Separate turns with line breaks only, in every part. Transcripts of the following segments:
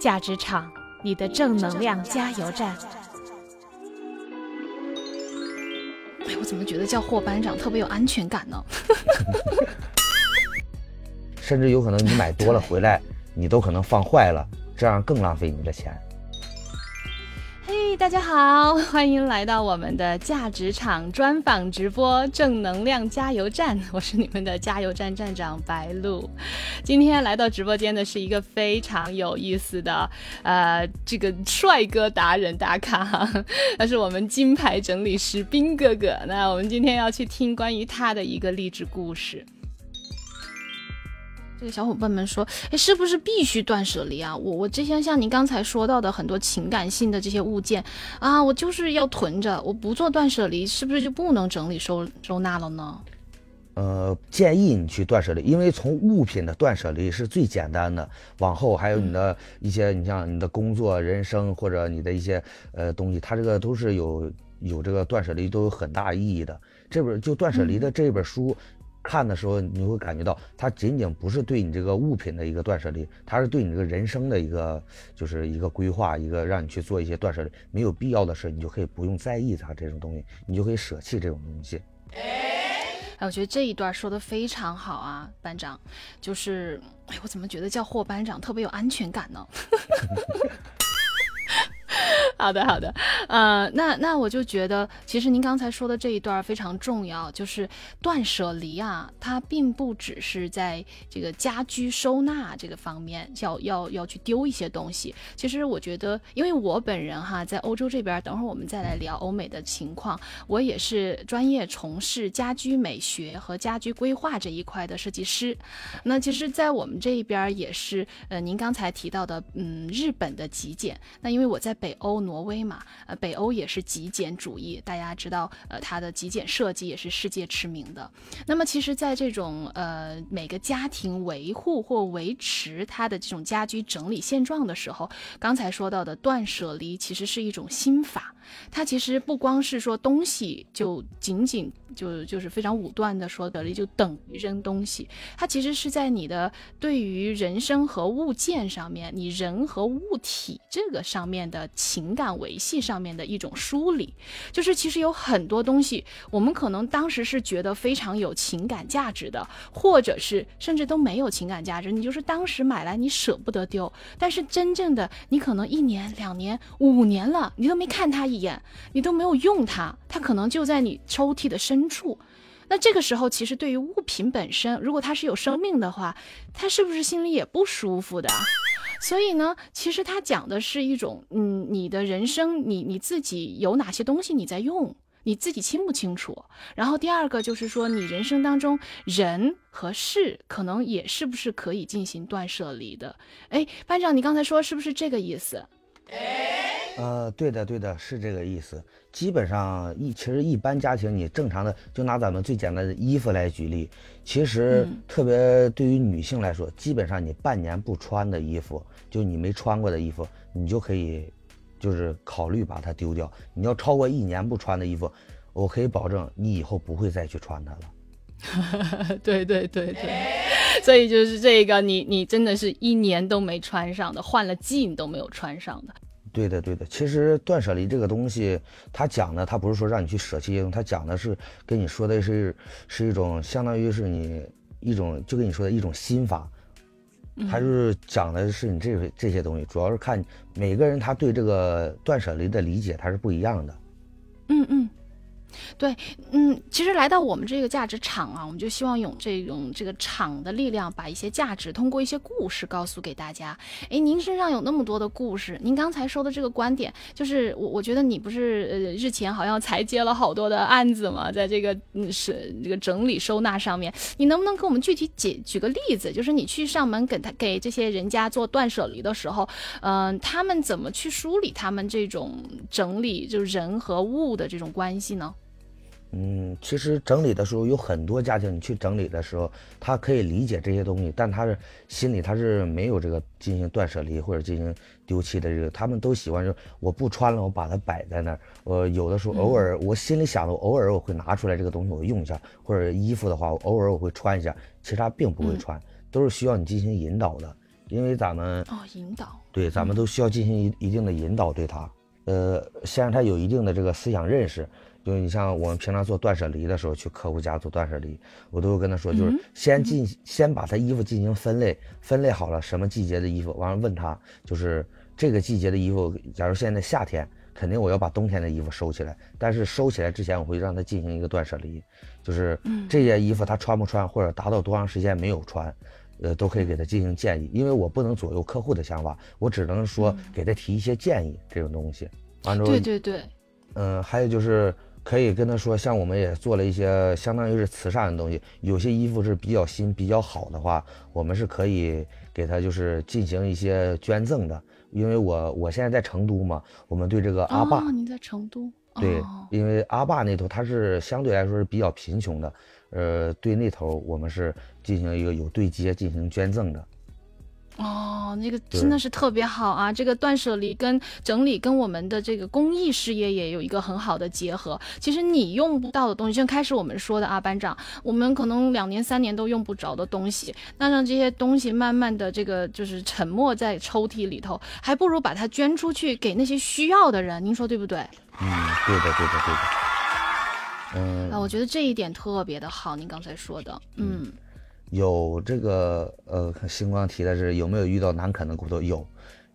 价值场，你的正能量加油站。
哎，我怎么觉得叫霍班长特别有安全感呢？
甚至有可能你买多了回来，你都可能放坏了，这样更浪费你的钱。
大家好，欢迎来到我们的价值场专访直播正能量加油站，我是你们的加油站站长白露。今天来到直播间的是一个非常有意思的，呃，这个帅哥达人打卡，他是我们金牌整理师兵哥哥。那我们今天要去听关于他的一个励志故事。
这个小伙伴们说，哎，是不是必须断舍离啊？我我之前像您刚才说到的很多情感性的这些物件啊，我就是要囤着，我不做断舍离，是不是就不能整理收收纳了呢？
呃，建议你去断舍离，因为从物品的断舍离是最简单的，往后还有你的一些，你像你的工作、人生或者你的一些呃东西，它这个都是有有这个断舍离都有很大意义的。这本就断舍离的这本书。看的时候，你会感觉到它仅仅不是对你这个物品的一个断舍离，它是对你这个人生的一个，就是一个规划，一个让你去做一些断舍离。没有必要的事，你就可以不用在意它这种东西，你就可以舍弃这种东西。
哎，我觉得这一段说的非常好啊，班长，就是，哎，我怎么觉得叫霍班长特别有安全感呢？好的，好的，呃，那那我就觉得，其实您刚才说的这一段非常重要，就是断舍离啊，它并不只是在这个家居收纳这个方面要要要去丢一些东西。其实我觉得，因为我本人哈在欧洲这边，等会儿我们再来聊欧美的情况，我也是专业从事家居美学和家居规划这一块的设计师。那其实，在我们这一边也是，呃，您刚才提到的，嗯，日本的极简。那因为我在北欧呢。挪威嘛，呃，北欧也是极简主义，大家知道，呃，它的极简设计也是世界驰名的。那么，其实，在这种呃每个家庭维护或维持它的这种家居整理现状的时候，刚才说到的断舍离，其实是一种心法。它其实不光是说东西就仅仅就就是非常武断的说，得离就等于扔东西。它其实是在你的对于人生和物件上面，你人和物体这个上面的情感维系上面的一种梳理。就是其实有很多东西，我们可能当时是觉得非常有情感价值的，或者是甚至都没有情感价值。你就是当时买来你舍不得丢，但是真正的你可能一年、两年、五年了，你都没看它一。眼，你都没有用它，它可能就在你抽屉的深处。那这个时候，其实对于物品本身，如果它是有生命的话，它是不是心里也不舒服的？所以呢，其实它讲的是一种，嗯，你的人生，你你自己有哪些东西你在用，你自己清不清楚？然后第二个就是说，你人生当中人和事，可能也是不是可以进行断舍离的？哎，班长，你刚才说是不是这个意思？
呃，对的，对的，是这个意思。基本上一，其实一般家庭，你正常的，就拿咱们最简单的衣服来举例，其实特别对于女性来说，基本上你半年不穿的衣服，就你没穿过的衣服，你就可以，就是考虑把它丢掉。你要超过一年不穿的衣服，我可以保证你以后不会再去穿它
了。对对对对，所以就是这个，你你真的是一年都没穿上的，换了季你都没有穿上的。
对的，对的。其实断舍离这个东西，他讲的，他不是说让你去舍弃一种，它讲的是跟你说的是，是一种相当于是你一种，就跟你说的一种心法，他就是讲的是你这这些东西，主要是看每个人他对这个断舍离的理解，他是不一样的。
嗯嗯。对，嗯，其实来到我们这个价值场啊，我们就希望用这种这个场的力量，把一些价值通过一些故事告诉给大家。哎，您身上有那么多的故事，您刚才说的这个观点，就是我我觉得你不是呃日前好像才接了好多的案子嘛，在这个嗯是这个整理收纳上面，你能不能给我们具体解举个例子？就是你去上门给他给这些人家做断舍离的时候，嗯，他们怎么去梳理他们这种整理就是人和物的这种关系呢？
嗯，其实整理的时候有很多家庭，你去整理的时候，他可以理解这些东西，但他是心里他是没有这个进行断舍离或者进行丢弃的这个，他们都喜欢说我不穿了，我把它摆在那儿。我有的时候偶尔我心里想的，偶尔我会拿出来这个东西我用一下，或者衣服的话，偶尔我会穿一下，其实他并不会穿，都是需要你进行引导的。因为咱们
哦引导，
对，咱们都需要进行一一定的引导对他，呃，先让他有一定的这个思想认识。就你像我们平常做断舍离的时候，去客户家做断舍离，我都会跟他说，就是先进先把他衣服进行分类，分类好了什么季节的衣服，完了问他，就是这个季节的衣服，假如现在夏天，肯定我要把冬天的衣服收起来，但是收起来之前，我会让他进行一个断舍离，就是这件衣服他穿不穿，或者达到多长时间没有穿，呃，都可以给他进行建议，因为我不能左右客户的想法，我只能说给他提一些建议这种东西。完之后，
对对对，
嗯，还有就是。可以跟他说，像我们也做了一些相当于是慈善的东西，有些衣服是比较新、比较好的话，我们是可以给他就是进行一些捐赠的。因为我我现在在成都嘛，我们对这个阿坝，
你在成都，
对，因为阿坝那头它是相对来说是比较贫穷的，呃，对那头我们是进行一个有对接进行捐赠的。
哦，那个真的是特别好啊！这个断舍离跟整理跟我们的这个公益事业也有一个很好的结合。其实你用不到的东西，像开始我们说的啊，班长，我们可能两年三年都用不着的东西，那让这些东西慢慢的这个就是沉没在抽屉里头，还不如把它捐出去给那些需要的人。您说对不对？
嗯，对的，对的，对的。嗯，
啊，我觉得这一点特别的好，您刚才说的，嗯。
有这个呃，星光提的是有没有遇到难啃的骨头？有，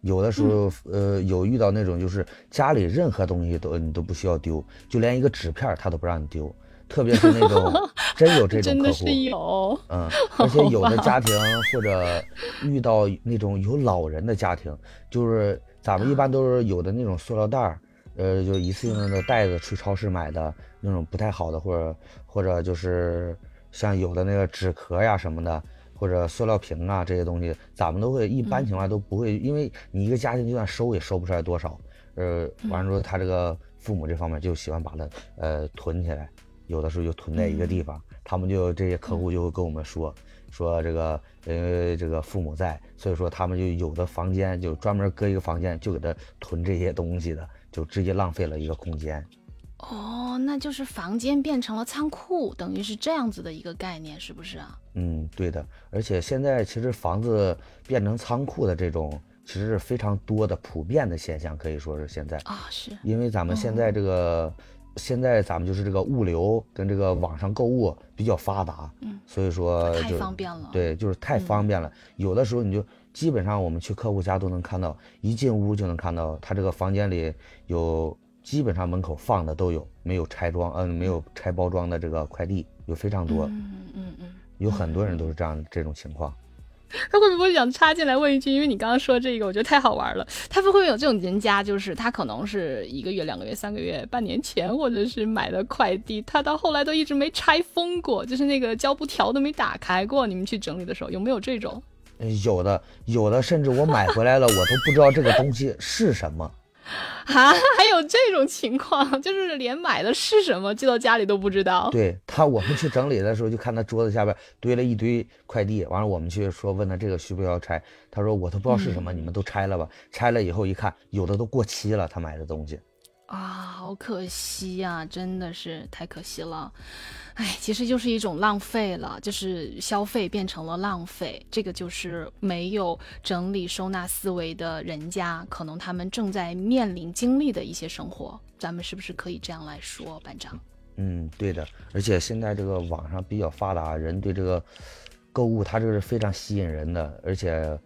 有的时候呃，有遇到那种就是家里任何东西都你都不需要丢，就连一个纸片他都不让你丢，特别是那种 真有这种客户，
有，
嗯，而且有的家庭或者遇到那种有老人的家庭，就是咱们一般都是有的那种塑料袋儿，呃，就一次性的袋子去超市买的那种不太好的，或者或者就是。像有的那个纸壳呀什么的，或者塑料瓶啊这些东西，咱们都会一般情况都不会，因为你一个家庭就算收也收不出来多少。呃，完了之后他这个父母这方面就喜欢把它呃囤起来，有的时候就囤在一个地方。他们就这些客户就会跟我们说，说这个因为这个父母在，所以说他们就有的房间就专门搁一个房间就给他囤这些东西的，就直接浪费了一个空间。
哦，那就是房间变成了仓库，等于是这样子的一个概念，是不是啊？
嗯，对的。而且现在其实房子变成仓库的这种，其实是非常多的普遍的现象，可以说是现在
啊，是
因为咱们现在这个，现在咱们就是这个物流跟这个网上购物比较发达，嗯，所以说
太方便了。
对，就是太方便了。有的时候你就基本上我们去客户家都能看到，一进屋就能看到他这个房间里有。基本上门口放的都有，没有拆装，嗯，没有拆包装的这个快递有非常多，
嗯嗯嗯，
有很多人都是这样这种情况。
他会不会想插进来问一句？因为你刚刚说这个，我觉得太好玩了。他会不会有这种人家，就是他可能是一个月、两个月、三个月、半年前，或者是买的快递，他到后来都一直没拆封过，就是那个胶布条都没打开过。你们去整理的时候有没有这种？
有的，有的，甚至我买回来了，我都不知道这个东西是什么。
啊，还有这种情况，就是连买的是什么寄到家里都不知道。
对他，我们去整理的时候，就看他桌子下边堆了一堆快递，完了我们去说问他这个需不需要拆，他说我都不知道是什么，你们都拆了吧。拆了以后一看，有的都过期了，他买的东西。
啊，好可惜呀，真的是太可惜了。哎，其实就是一种浪费了，就是消费变成了浪费，这个就是没有整理收纳思维的人家，可能他们正在面临经历的一些生活，咱们是不是可以这样来说，班长？
嗯，对的。而且现在这个网上比较发达，人对这个购物，它这个是非常吸引人的，而且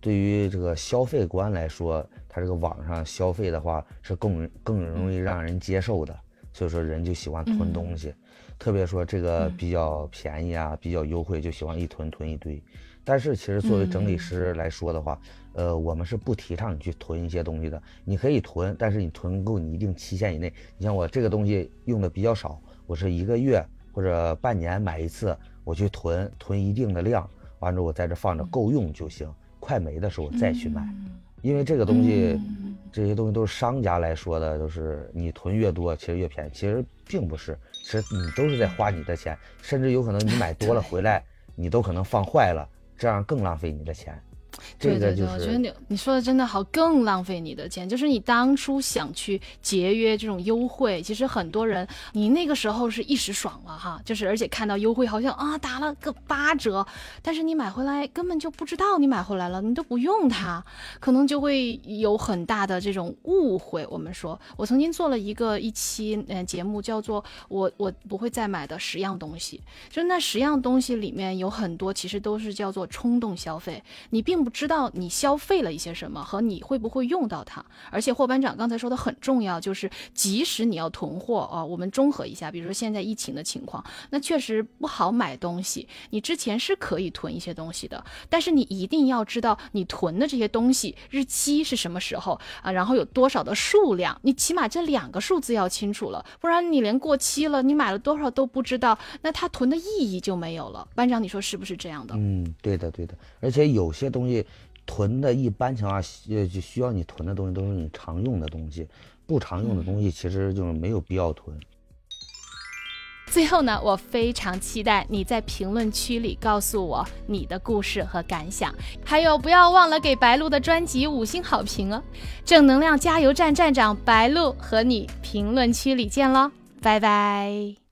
对于这个消费观来说，它这个网上消费的话是更更容易让人接受的，所以说人就喜欢囤东西。特别说这个比较便宜啊，比较优惠，就喜欢一囤囤一堆。但是其实作为整理师来说的话，呃，我们是不提倡你去囤一些东西的。你可以囤，但是你囤够你一定期限以内。你像我这个东西用的比较少，我是一个月或者半年买一次，我去囤囤一定的量，完之后我在这放着够用就行。快没的时候我再去买，因为这个东西，这些东西都是商家来说的，就是你囤越多其实越便宜，其实并不是。其实你都是在花你的钱，甚至有可能你买多了回来，你都可能放坏了，这样更浪费你的钱。这个就
是。我觉得你你说的真的好，更浪费你的钱。就是你当初想去节约这种优惠，其实很多人你那个时候是一时爽了哈，就是而且看到优惠好像啊打了个八折，但是你买回来根本就不知道你买回来了，你都不用它，可能就会有很大的这种误会。我们说，我曾经做了一个一期嗯节目，叫做我我不会再买的十样东西，就那十样东西里面有很多其实都是叫做冲动消费，你并不知道你消费了一些什么和你会不会用到它。而且霍班长刚才说的很重要，就是即使你要囤货啊，我们综合一下，比如说现在疫情的情况，那确实不好买东西。你之前是可以囤一些东西的，但是你一定要知道你囤的这些东西日期是什么时候啊，然后有多少的数量，你起码这两个数字要清楚了，不然你连过期了，你买了多少都不知道，那它囤的意义就没有了。班长，你说是不是这样的？
嗯，对的，对的。而且有些东西囤的，一般情况下，需要你囤的东西都是你常用的东西，不常用的东西其实就是没有必要囤。
最后呢，我非常期待你在评论区里告诉我你的故事和感想，还有不要忘了给白鹿的专辑五星好评哦！正能量加油站站长白鹿和你评论区里见喽，拜拜。